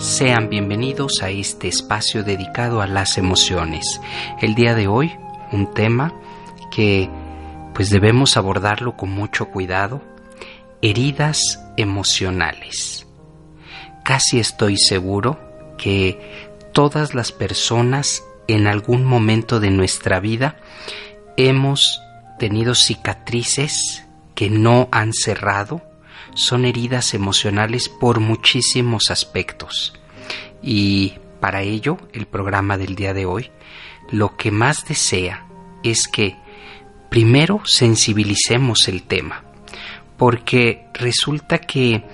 Sean bienvenidos a este espacio dedicado a las emociones. El día de hoy, un tema que pues debemos abordarlo con mucho cuidado, heridas emocionales. Casi estoy seguro que todas las personas en algún momento de nuestra vida hemos tenido cicatrices que no han cerrado son heridas emocionales por muchísimos aspectos. Y para ello, el programa del día de hoy lo que más desea es que primero sensibilicemos el tema, porque resulta que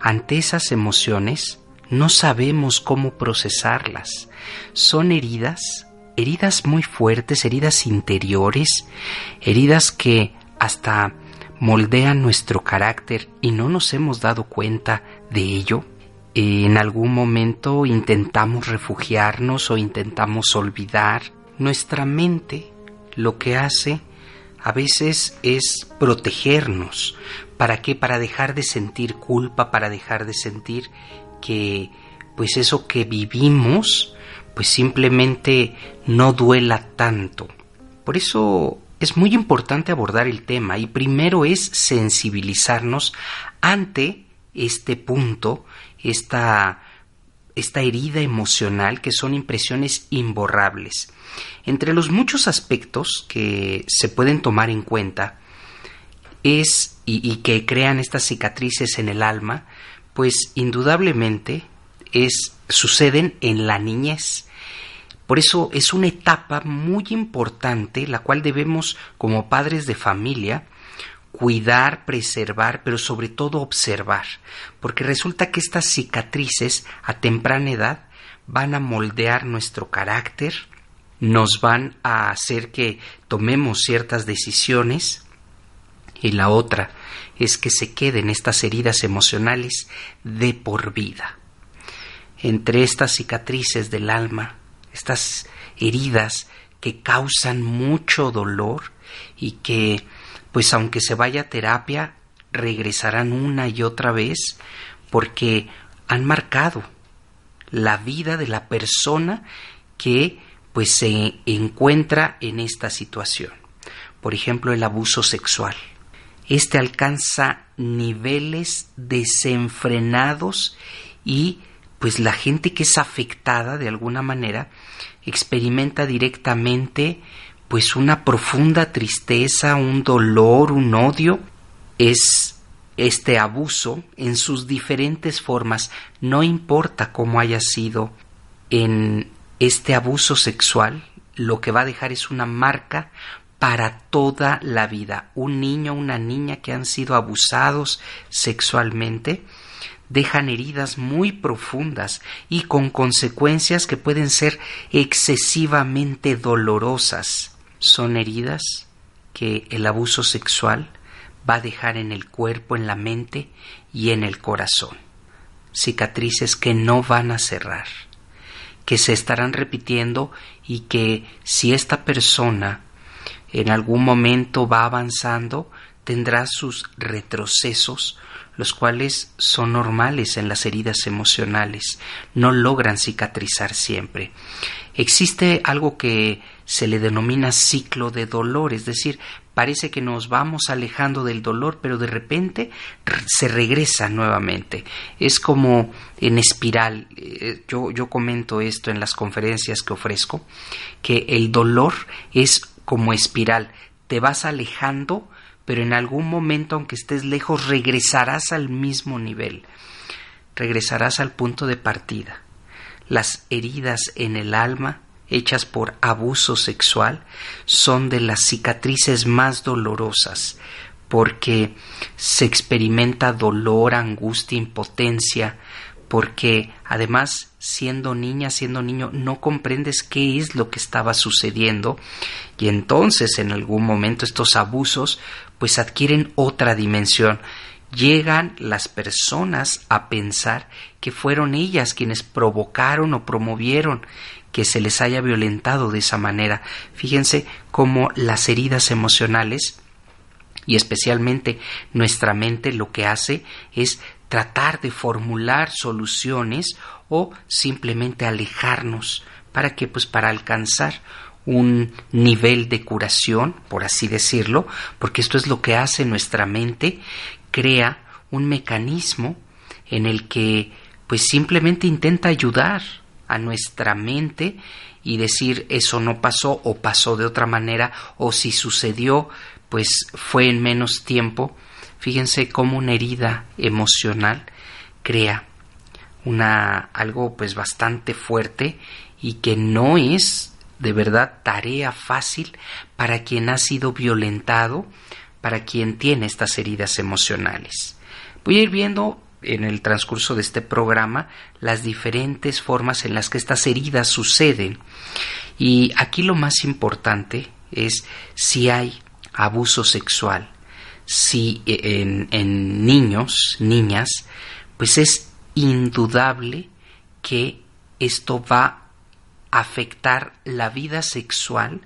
ante esas emociones no sabemos cómo procesarlas. Son heridas, heridas muy fuertes, heridas interiores, heridas que hasta moldean nuestro carácter y no nos hemos dado cuenta de ello. En algún momento intentamos refugiarnos o intentamos olvidar. Nuestra mente lo que hace a veces es protegernos. ¿Para qué? Para dejar de sentir culpa, para dejar de sentir que pues eso que vivimos pues simplemente no duela tanto. Por eso es muy importante abordar el tema y primero es sensibilizarnos ante este punto, esta, esta herida emocional que son impresiones imborrables. Entre los muchos aspectos que se pueden tomar en cuenta es y, y que crean estas cicatrices en el alma, pues indudablemente es suceden en la niñez por eso es una etapa muy importante la cual debemos como padres de familia cuidar, preservar, pero sobre todo observar, porque resulta que estas cicatrices a temprana edad van a moldear nuestro carácter, nos van a hacer que tomemos ciertas decisiones y la otra es que se queden estas heridas emocionales de por vida. Entre estas cicatrices del alma estas heridas que causan mucho dolor y que, pues aunque se vaya a terapia, regresarán una y otra vez porque han marcado la vida de la persona que pues se encuentra en esta situación. Por ejemplo, el abuso sexual. Este alcanza niveles desenfrenados y pues la gente que es afectada de alguna manera experimenta directamente pues una profunda tristeza, un dolor, un odio, es este abuso en sus diferentes formas, no importa cómo haya sido en este abuso sexual, lo que va a dejar es una marca para toda la vida. Un niño, una niña que han sido abusados sexualmente, dejan heridas muy profundas y con consecuencias que pueden ser excesivamente dolorosas. Son heridas que el abuso sexual va a dejar en el cuerpo, en la mente y en el corazón. Cicatrices que no van a cerrar, que se estarán repitiendo y que si esta persona en algún momento va avanzando, tendrá sus retrocesos los cuales son normales en las heridas emocionales, no logran cicatrizar siempre. Existe algo que se le denomina ciclo de dolor, es decir, parece que nos vamos alejando del dolor, pero de repente se regresa nuevamente. Es como en espiral. Eh, yo, yo comento esto en las conferencias que ofrezco, que el dolor es como espiral. Te vas alejando, pero en algún momento, aunque estés lejos, regresarás al mismo nivel. Regresarás al punto de partida. Las heridas en el alma hechas por abuso sexual son de las cicatrices más dolorosas porque se experimenta dolor, angustia, impotencia, porque además siendo niña, siendo niño, no comprendes qué es lo que estaba sucediendo y entonces en algún momento estos abusos pues adquieren otra dimensión. Llegan las personas a pensar que fueron ellas quienes provocaron o promovieron que se les haya violentado de esa manera. Fíjense cómo las heridas emocionales y especialmente nuestra mente lo que hace es tratar de formular soluciones o simplemente alejarnos para que pues para alcanzar un nivel de curación, por así decirlo, porque esto es lo que hace nuestra mente, crea un mecanismo en el que pues simplemente intenta ayudar a nuestra mente y decir eso no pasó o pasó de otra manera o si sucedió pues fue en menos tiempo. Fíjense cómo una herida emocional crea una algo pues bastante fuerte y que no es de verdad tarea fácil para quien ha sido violentado, para quien tiene estas heridas emocionales. Voy a ir viendo en el transcurso de este programa las diferentes formas en las que estas heridas suceden. Y aquí lo más importante es si hay abuso sexual, si en, en niños, niñas, pues es indudable que esto va a afectar la vida sexual,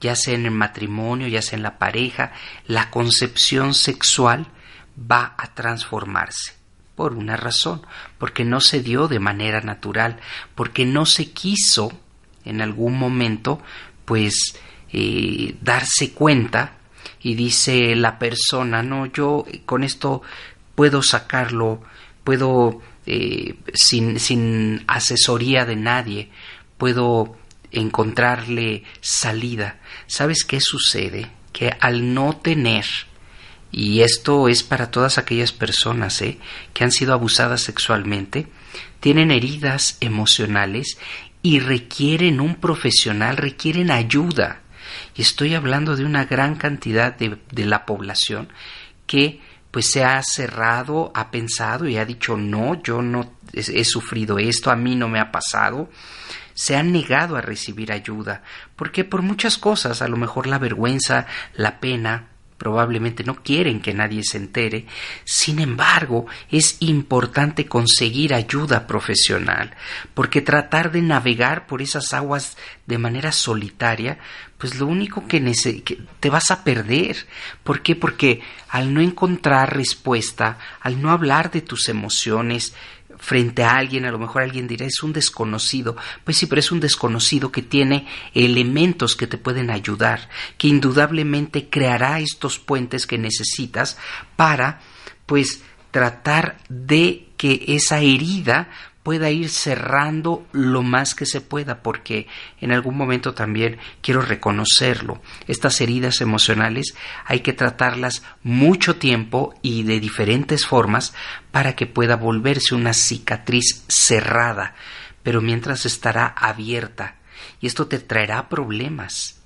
ya sea en el matrimonio, ya sea en la pareja, la concepción sexual va a transformarse por una razón, porque no se dio de manera natural, porque no se quiso en algún momento, pues, eh, darse cuenta y dice la persona, no, yo con esto puedo sacarlo, puedo, eh, sin, sin asesoría de nadie, puedo encontrarle salida. ¿Sabes qué sucede? Que al no tener y esto es para todas aquellas personas ¿eh? que han sido abusadas sexualmente, tienen heridas emocionales y requieren un profesional, requieren ayuda. Y estoy hablando de una gran cantidad de, de la población que pues se ha cerrado, ha pensado y ha dicho no, yo no he sufrido esto, a mí no me ha pasado se han negado a recibir ayuda, porque por muchas cosas, a lo mejor la vergüenza, la pena, probablemente no quieren que nadie se entere. Sin embargo, es importante conseguir ayuda profesional, porque tratar de navegar por esas aguas de manera solitaria, pues lo único que, que te vas a perder. ¿Por qué? Porque al no encontrar respuesta, al no hablar de tus emociones, frente a alguien, a lo mejor alguien dirá es un desconocido, pues sí, pero es un desconocido que tiene elementos que te pueden ayudar, que indudablemente creará estos puentes que necesitas para, pues, tratar de que esa herida pueda ir cerrando lo más que se pueda, porque en algún momento también quiero reconocerlo. Estas heridas emocionales hay que tratarlas mucho tiempo y de diferentes formas para que pueda volverse una cicatriz cerrada, pero mientras estará abierta. Y esto te traerá problemas.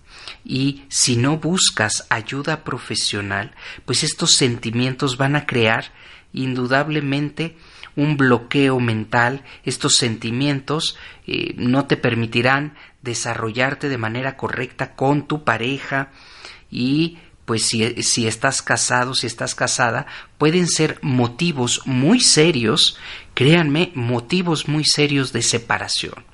Y si no buscas ayuda profesional, pues estos sentimientos van a crear indudablemente un bloqueo mental, estos sentimientos eh, no te permitirán desarrollarte de manera correcta con tu pareja y pues si, si, estás casado, si estás casada, pueden ser motivos muy serios, créanme, motivos muy serios de separación.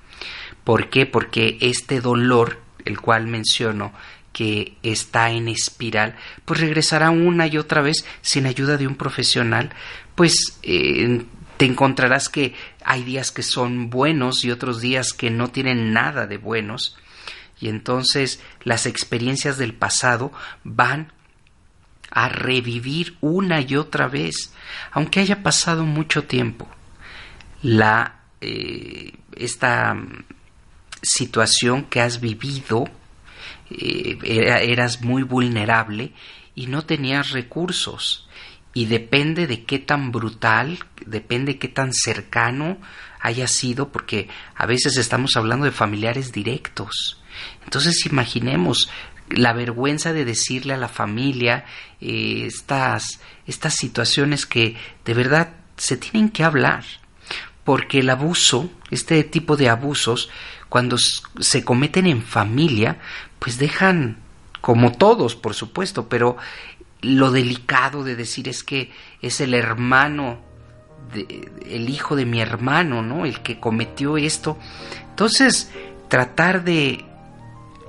¿Por qué? Porque este dolor, el cual menciono, que está en espiral, pues regresará una y otra vez sin ayuda de un profesional, pues eh, te encontrarás que hay días que son buenos y otros días que no tienen nada de buenos. Y entonces las experiencias del pasado van a revivir una y otra vez, aunque haya pasado mucho tiempo. La eh, esta situación que has vivido, eh, eras muy vulnerable y no tenías recursos. Y depende de qué tan brutal, depende de qué tan cercano haya sido, porque a veces estamos hablando de familiares directos. Entonces imaginemos la vergüenza de decirle a la familia eh, estas, estas situaciones que de verdad se tienen que hablar, porque el abuso, este tipo de abusos, cuando se cometen en familia, pues dejan, como todos, por supuesto, pero lo delicado de decir es que es el hermano, el hijo de mi hermano, ¿no? El que cometió esto. Entonces, tratar de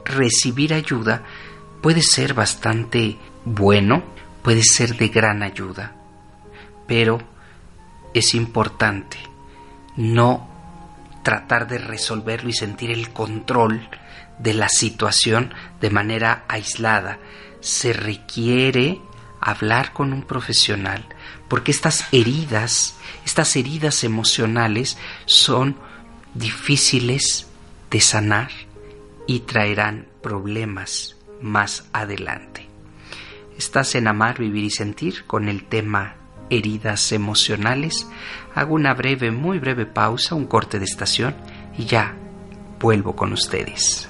recibir ayuda puede ser bastante bueno, puede ser de gran ayuda, pero es importante no tratar de resolverlo y sentir el control de la situación de manera aislada. Se requiere hablar con un profesional porque estas heridas, estas heridas emocionales son difíciles de sanar y traerán problemas más adelante. Estás en Amar, Vivir y Sentir con el tema heridas emocionales, hago una breve, muy breve pausa, un corte de estación y ya vuelvo con ustedes.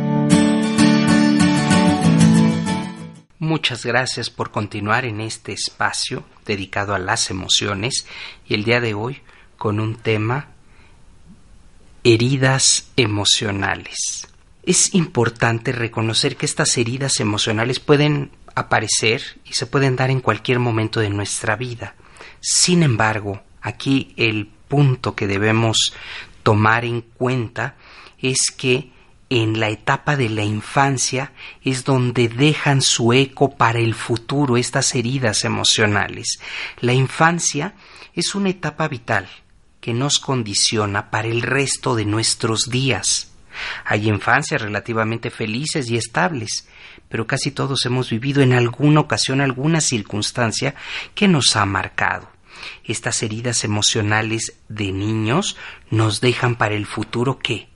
Muchas gracias por continuar en este espacio dedicado a las emociones y el día de hoy con un tema heridas emocionales. Es importante reconocer que estas heridas emocionales pueden aparecer y se pueden dar en cualquier momento de nuestra vida. Sin embargo, aquí el punto que debemos tomar en cuenta es que en la etapa de la infancia es donde dejan su eco para el futuro estas heridas emocionales. La infancia es una etapa vital que nos condiciona para el resto de nuestros días. Hay infancias relativamente felices y estables, pero casi todos hemos vivido en alguna ocasión alguna circunstancia que nos ha marcado. Estas heridas emocionales de niños nos dejan para el futuro qué?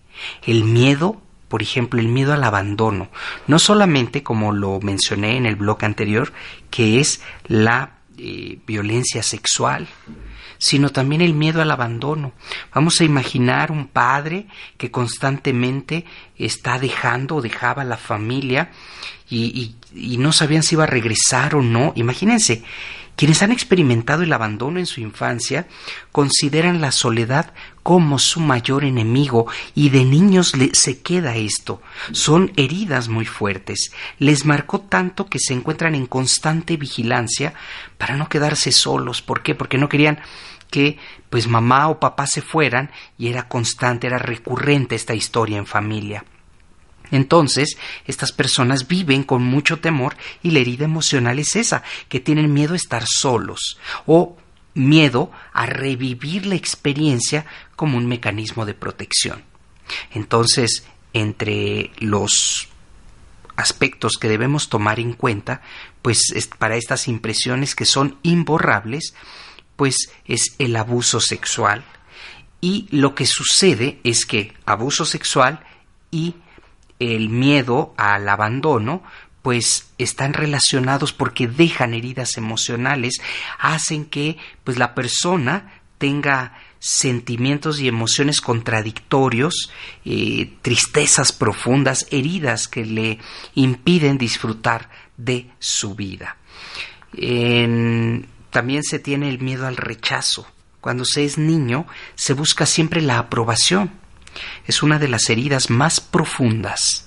El miedo, por ejemplo, el miedo al abandono, no solamente como lo mencioné en el bloque anterior, que es la eh, violencia sexual, sino también el miedo al abandono. Vamos a imaginar un padre que constantemente está dejando o dejaba la familia y, no sabían si iba a regresar o no. Imagínense, quienes han experimentado el abandono en su infancia consideran la soledad como su mayor enemigo y de niños se queda esto. Son heridas muy fuertes. Les marcó tanto que se encuentran en constante vigilancia para no quedarse solos. ¿Por qué? Porque no querían que pues mamá o papá se fueran y era constante, era recurrente esta historia en familia. Entonces, estas personas viven con mucho temor y la herida emocional es esa, que tienen miedo a estar solos o miedo a revivir la experiencia como un mecanismo de protección. Entonces, entre los aspectos que debemos tomar en cuenta, pues para estas impresiones que son imborrables, pues es el abuso sexual. Y lo que sucede es que abuso sexual y el miedo al abandono pues están relacionados porque dejan heridas emocionales, hacen que pues la persona tenga sentimientos y emociones contradictorios, eh, tristezas profundas, heridas que le impiden disfrutar de su vida. también se tiene el miedo al rechazo. Cuando se es niño, se busca siempre la aprobación es una de las heridas más profundas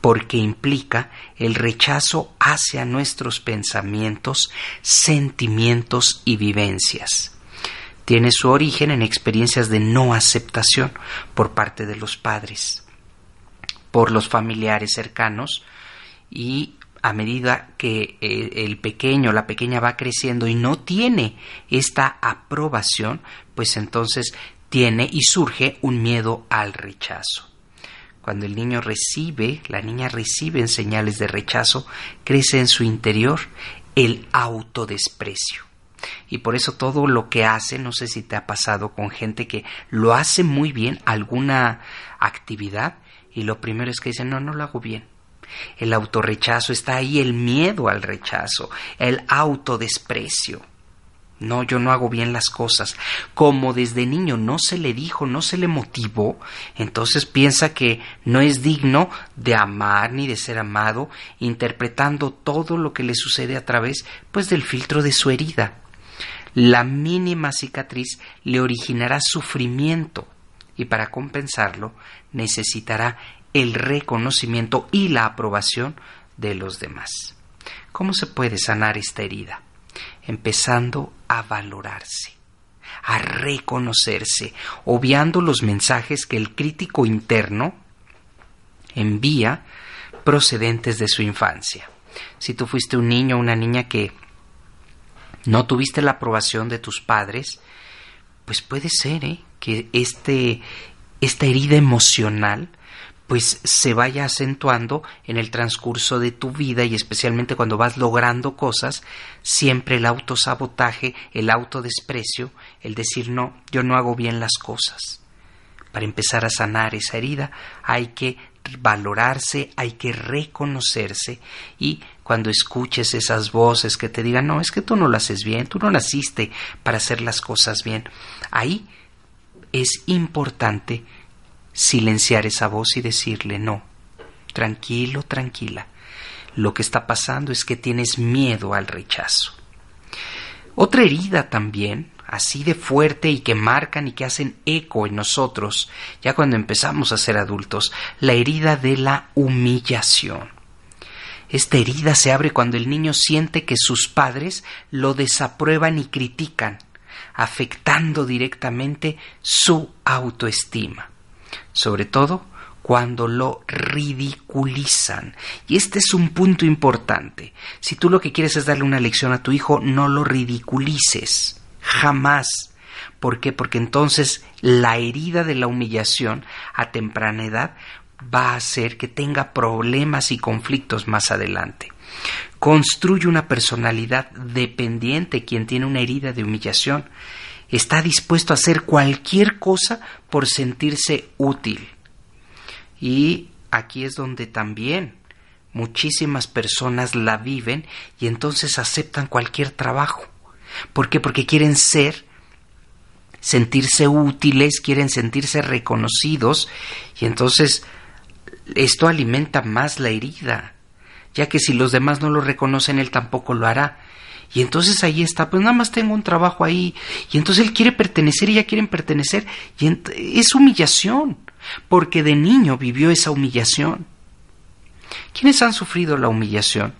porque implica el rechazo hacia nuestros pensamientos, sentimientos y vivencias. Tiene su origen en experiencias de no aceptación por parte de los padres, por los familiares cercanos y a medida que eh, el pequeño, la pequeña va creciendo y no tiene esta aprobación, pues entonces tiene y surge un miedo al rechazo. Cuando el niño recibe, la niña recibe señales de rechazo, crece en su interior el autodesprecio. Y por eso todo lo que hace, no sé si te ha pasado con gente que lo hace muy bien, alguna actividad, y lo primero es que dice, no, no lo hago bien. El autorrechazo está ahí, el miedo al rechazo, el autodesprecio. No, yo no hago bien las cosas. Como desde niño no se le dijo, no se le motivó, entonces piensa que no es digno de amar ni de ser amado, interpretando todo lo que le sucede a través pues del filtro de su herida. La mínima cicatriz le originará sufrimiento y para compensarlo necesitará el reconocimiento y la aprobación de los demás. ¿Cómo se puede sanar esta herida? empezando a valorarse, a reconocerse, obviando los mensajes que el crítico interno envía procedentes de su infancia. Si tú fuiste un niño o una niña que no tuviste la aprobación de tus padres, pues puede ser ¿eh? que este, esta herida emocional pues se vaya acentuando en el transcurso de tu vida y especialmente cuando vas logrando cosas, siempre el autosabotaje, el autodesprecio, el decir no, yo no hago bien las cosas. Para empezar a sanar esa herida hay que valorarse, hay que reconocerse y cuando escuches esas voces que te digan, no, es que tú no lo haces bien, tú no naciste para hacer las cosas bien, ahí es importante silenciar esa voz y decirle no, tranquilo, tranquila. Lo que está pasando es que tienes miedo al rechazo. Otra herida también, así de fuerte y que marcan y que hacen eco en nosotros, ya cuando empezamos a ser adultos, la herida de la humillación. Esta herida se abre cuando el niño siente que sus padres lo desaprueban y critican, afectando directamente su autoestima sobre todo cuando lo ridiculizan. Y este es un punto importante. Si tú lo que quieres es darle una lección a tu hijo, no lo ridiculices. Jamás. ¿Por qué? Porque entonces la herida de la humillación a temprana edad va a hacer que tenga problemas y conflictos más adelante. Construye una personalidad dependiente quien tiene una herida de humillación está dispuesto a hacer cualquier cosa por sentirse útil. Y aquí es donde también muchísimas personas la viven y entonces aceptan cualquier trabajo. ¿Por qué? Porque quieren ser, sentirse útiles, quieren sentirse reconocidos y entonces esto alimenta más la herida, ya que si los demás no lo reconocen, él tampoco lo hará. Y entonces ahí está, pues nada más tengo un trabajo ahí. Y entonces él quiere pertenecer y ella quieren pertenecer. Y es humillación, porque de niño vivió esa humillación. ¿Quiénes han sufrido la humillación?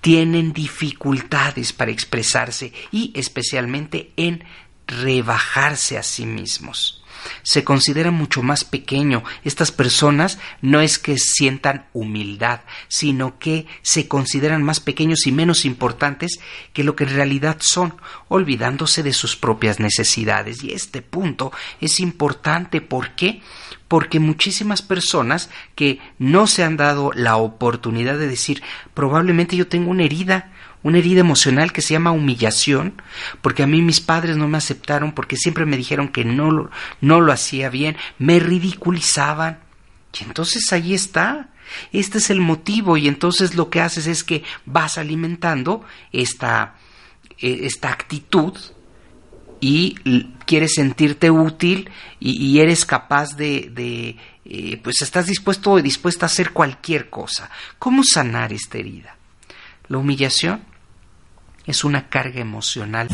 Tienen dificultades para expresarse y especialmente en rebajarse a sí mismos se considera mucho más pequeño. Estas personas no es que sientan humildad, sino que se consideran más pequeños y menos importantes que lo que en realidad son, olvidándose de sus propias necesidades. Y este punto es importante. ¿Por qué? Porque muchísimas personas que no se han dado la oportunidad de decir probablemente yo tengo una herida, una herida emocional que se llama humillación, porque a mí mis padres no me aceptaron, porque siempre me dijeron que no lo, no lo hacía bien, me ridiculizaban. Y entonces ahí está. Este es el motivo y entonces lo que haces es que vas alimentando esta, e, esta actitud y quieres sentirte útil y, eres capaz de, eh, pues estás dispuesto o dispuesta a hacer cualquier cosa. ¿Cómo sanar esta herida? La humillación es una carga emocional.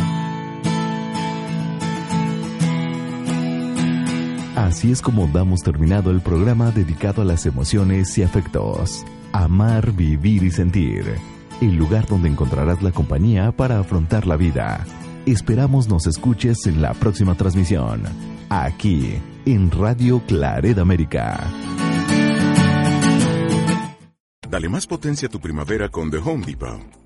Así es como damos terminado el programa dedicado a las emociones y afectos. Amar, Vivir y Sentir, el lugar donde encontrarás la compañía para afrontar la vida. Esperamos nos escuches en la próxima transmisión, aquí en Radio Claret América. Dale más potencia a tu primavera con The Home Depot.